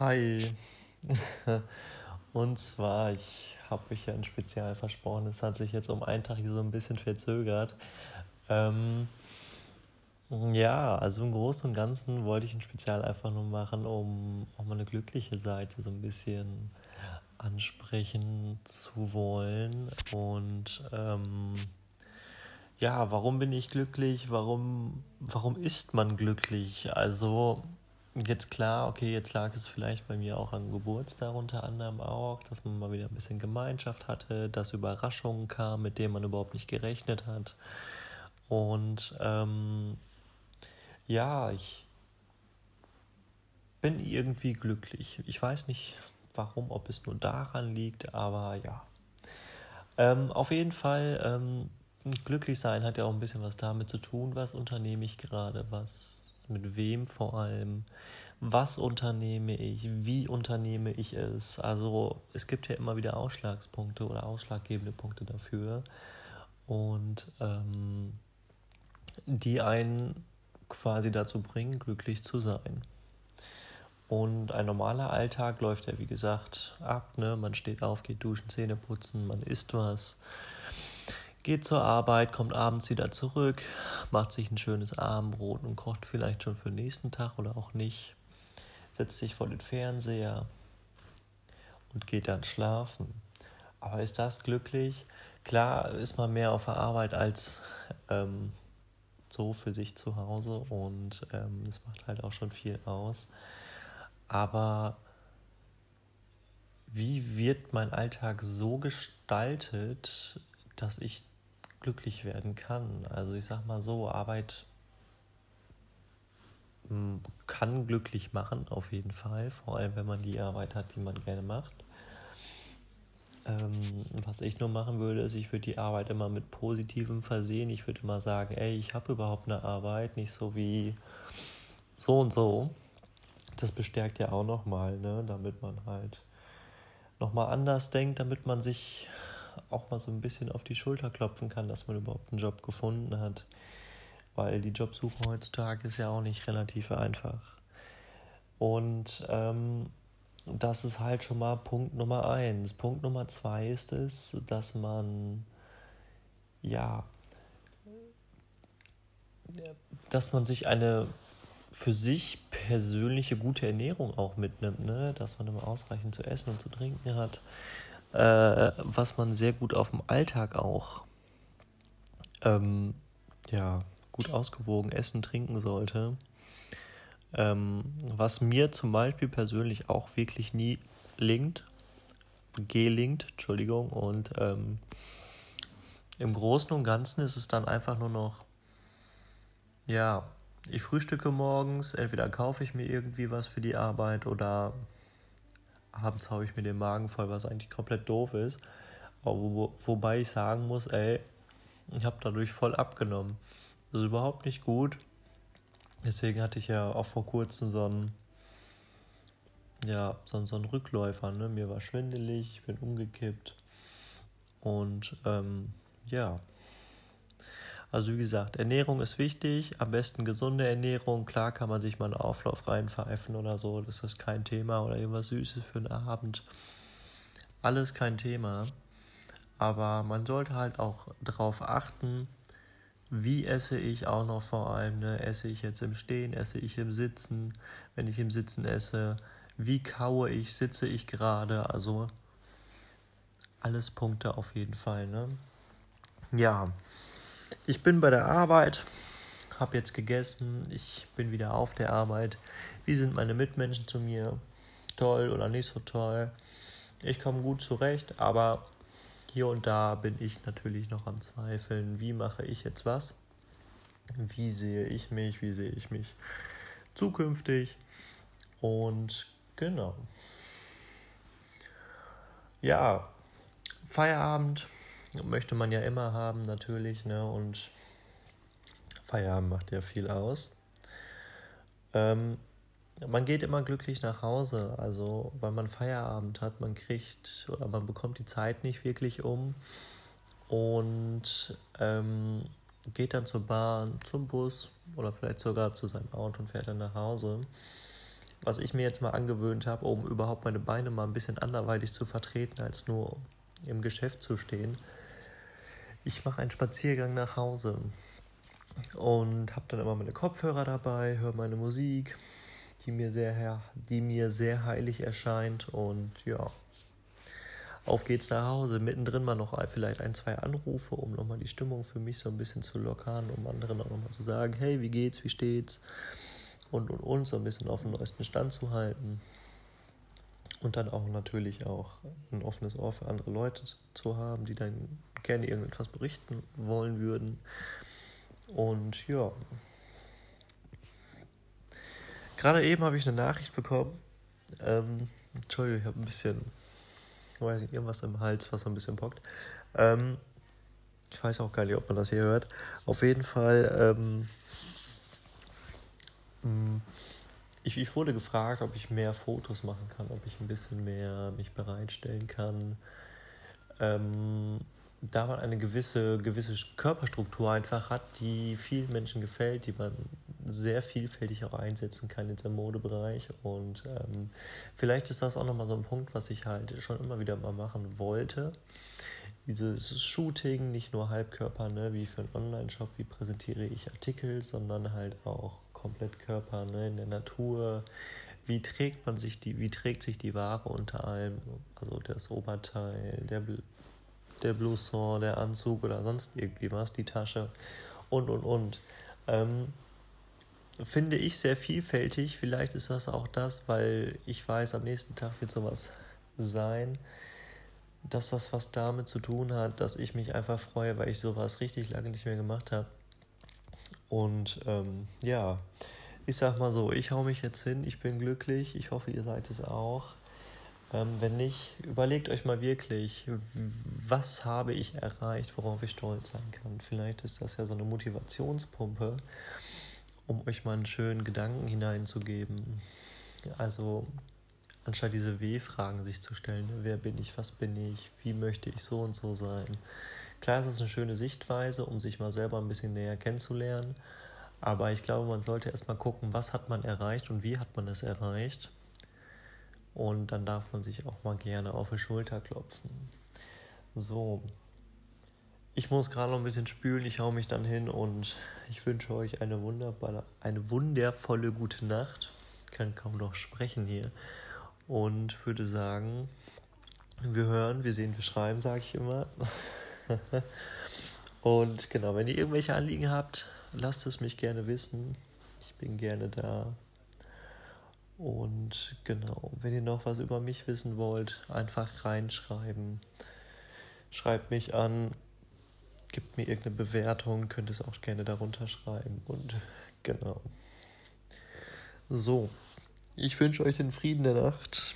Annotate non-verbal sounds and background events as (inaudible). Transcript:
Hi. (laughs) Und zwar, ich habe mich ja ein Spezial versprochen. Es hat sich jetzt um einen Tag so ein bisschen verzögert. Ähm, ja, also im Großen und Ganzen wollte ich ein Spezial einfach nur machen, um auch mal eine glückliche Seite so ein bisschen ansprechen zu wollen. Und ähm, ja, warum bin ich glücklich? Warum, warum ist man glücklich? Also Jetzt klar, okay, jetzt lag es vielleicht bei mir auch am Geburtstag unter anderem auch, dass man mal wieder ein bisschen Gemeinschaft hatte, dass Überraschungen kamen, mit denen man überhaupt nicht gerechnet hat. Und ähm, ja, ich bin irgendwie glücklich. Ich weiß nicht warum, ob es nur daran liegt, aber ja. Ähm, auf jeden Fall, ähm, glücklich sein hat ja auch ein bisschen was damit zu tun, was unternehme ich gerade, was mit wem vor allem, was unternehme ich, wie unternehme ich es. Also es gibt ja immer wieder Ausschlagspunkte oder ausschlaggebende Punkte dafür und ähm, die einen quasi dazu bringen, glücklich zu sein. Und ein normaler Alltag läuft ja, wie gesagt, ab. Ne? Man steht auf, geht duschen, Zähne putzen, man isst was, geht zur Arbeit, kommt abends wieder zurück, macht sich ein schönes Abendbrot und kocht vielleicht schon für den nächsten Tag oder auch nicht, setzt sich vor den Fernseher und geht dann schlafen. Aber ist das glücklich? Klar ist man mehr auf der Arbeit als ähm, so für sich zu Hause und ähm, es macht halt auch schon viel aus. Aber wie wird mein Alltag so gestaltet, dass ich glücklich werden kann. Also ich sag mal so, Arbeit hm, kann glücklich machen, auf jeden Fall, vor allem wenn man die Arbeit hat, die man gerne macht. Ähm, was ich nur machen würde, ist, ich würde die Arbeit immer mit Positivem versehen. Ich würde immer sagen, ey, ich habe überhaupt eine Arbeit, nicht so wie so und so. Das bestärkt ja auch nochmal, ne? damit man halt nochmal anders denkt, damit man sich auch mal so ein bisschen auf die Schulter klopfen kann, dass man überhaupt einen Job gefunden hat. Weil die Jobsuche heutzutage ist ja auch nicht relativ einfach. Und ähm, das ist halt schon mal Punkt Nummer eins. Punkt Nummer zwei ist es, dass man ja, dass man sich eine für sich persönliche gute Ernährung auch mitnimmt, ne? dass man immer ausreichend zu essen und zu trinken hat, äh, was man sehr gut auf dem Alltag auch ähm, ja, gut ausgewogen essen, trinken sollte. Ähm, was mir zum Beispiel persönlich auch wirklich nie linkt, gelingt, Entschuldigung, und ähm, im Großen und Ganzen ist es dann einfach nur noch, ja, ich frühstücke morgens, entweder kaufe ich mir irgendwie was für die Arbeit oder abends haue ich mir den Magen voll, was eigentlich komplett doof ist. Wo, wobei ich sagen muss, ey, ich habe dadurch voll abgenommen. Das ist überhaupt nicht gut. Deswegen hatte ich ja auch vor kurzem so einen, ja, so, so einen Rückläufer. Ne? Mir war schwindelig, ich bin umgekippt. Und ähm, ja, also wie gesagt, Ernährung ist wichtig, am besten gesunde Ernährung. Klar kann man sich mal einen Auflauf reinpfeifen oder so, das ist kein Thema oder irgendwas Süßes für einen Abend. Alles kein Thema. Aber man sollte halt auch darauf achten, wie esse ich auch noch vor allem. Ne? Esse ich jetzt im Stehen, esse ich im Sitzen? Wenn ich im Sitzen esse, wie kaue ich, sitze ich gerade? Also alles Punkte auf jeden Fall. Ne? Ja, ich bin bei der Arbeit, habe jetzt gegessen, ich bin wieder auf der Arbeit. Wie sind meine Mitmenschen zu mir? Toll oder nicht so toll? Ich komme gut zurecht, aber hier und da bin ich natürlich noch am Zweifeln. Wie mache ich jetzt was? Wie sehe ich mich? Wie sehe ich mich zukünftig? Und genau. Ja, Feierabend möchte man ja immer haben, natürlich, ne? Und Feierabend macht ja viel aus. Ähm, man geht immer glücklich nach Hause, also weil man Feierabend hat, man kriegt oder man bekommt die Zeit nicht wirklich um und ähm, geht dann zur Bahn, zum Bus oder vielleicht sogar zu seinem Auto und fährt dann nach Hause. was ich mir jetzt mal angewöhnt habe, um überhaupt meine Beine mal ein bisschen anderweitig zu vertreten, als nur im Geschäft zu stehen. Ich mache einen Spaziergang nach Hause und habe dann immer meine Kopfhörer dabei, höre meine Musik, die mir sehr, die mir sehr heilig erscheint und ja, auf geht's nach Hause. Mittendrin mal noch vielleicht ein, zwei Anrufe, um nochmal die Stimmung für mich so ein bisschen zu lockern, um anderen auch nochmal zu sagen, hey, wie geht's, wie steht's? Und, und, und, so ein bisschen auf dem neuesten Stand zu halten. Und dann auch natürlich auch ein offenes Ohr für andere Leute zu haben, die dann gerne irgendetwas berichten wollen würden. Und ja. Gerade eben habe ich eine Nachricht bekommen. Ähm, Entschuldigung, ich habe ein bisschen weiß nicht, irgendwas im Hals, was so ein bisschen bockt. Ähm, ich weiß auch gar nicht, ob man das hier hört. Auf jeden Fall, ähm, mm, ich, ich wurde gefragt, ob ich mehr Fotos machen kann, ob ich ein bisschen mehr mich bereitstellen kann. Ähm, da man eine gewisse, gewisse Körperstruktur einfach hat, die vielen Menschen gefällt, die man sehr vielfältig auch einsetzen kann in diesem Modebereich. Und ähm, vielleicht ist das auch nochmal so ein Punkt, was ich halt schon immer wieder mal machen wollte. Dieses Shooting, nicht nur Halbkörper, ne, wie für einen Online-Shop, wie präsentiere ich Artikel, sondern halt auch komplett Körper ne, in der Natur. Wie trägt man sich die, wie trägt sich die Ware unter allem, also das Oberteil, der der Blouson, der Anzug oder sonst irgendwie was, die Tasche und und und. Ähm, finde ich sehr vielfältig. Vielleicht ist das auch das, weil ich weiß, am nächsten Tag wird sowas sein, dass das was damit zu tun hat, dass ich mich einfach freue, weil ich sowas richtig lange nicht mehr gemacht habe. Und ähm, ja, ich sag mal so, ich hau mich jetzt hin, ich bin glücklich, ich hoffe, ihr seid es auch. Ähm, wenn nicht, überlegt euch mal wirklich, was habe ich erreicht, worauf ich stolz sein kann. Vielleicht ist das ja so eine Motivationspumpe, um euch mal einen schönen Gedanken hineinzugeben. Also anstatt diese W-Fragen sich zu stellen, ne, wer bin ich, was bin ich, wie möchte ich so und so sein. Klar, es ist eine schöne Sichtweise, um sich mal selber ein bisschen näher kennenzulernen. Aber ich glaube, man sollte erstmal gucken, was hat man erreicht und wie hat man es erreicht und dann darf man sich auch mal gerne auf die Schulter klopfen. So. Ich muss gerade noch ein bisschen spülen, ich hau mich dann hin und ich wünsche euch eine wunderbare, eine wundervolle gute Nacht. Ich kann kaum noch sprechen hier. Und würde sagen, wir hören, wir sehen, wir schreiben, sage ich immer. (laughs) (laughs) und genau, wenn ihr irgendwelche Anliegen habt, lasst es mich gerne wissen. Ich bin gerne da. Und genau, wenn ihr noch was über mich wissen wollt, einfach reinschreiben. Schreibt mich an, gebt mir irgendeine Bewertung, könnt es auch gerne darunter schreiben. Und genau. So, ich wünsche euch den Frieden der Nacht.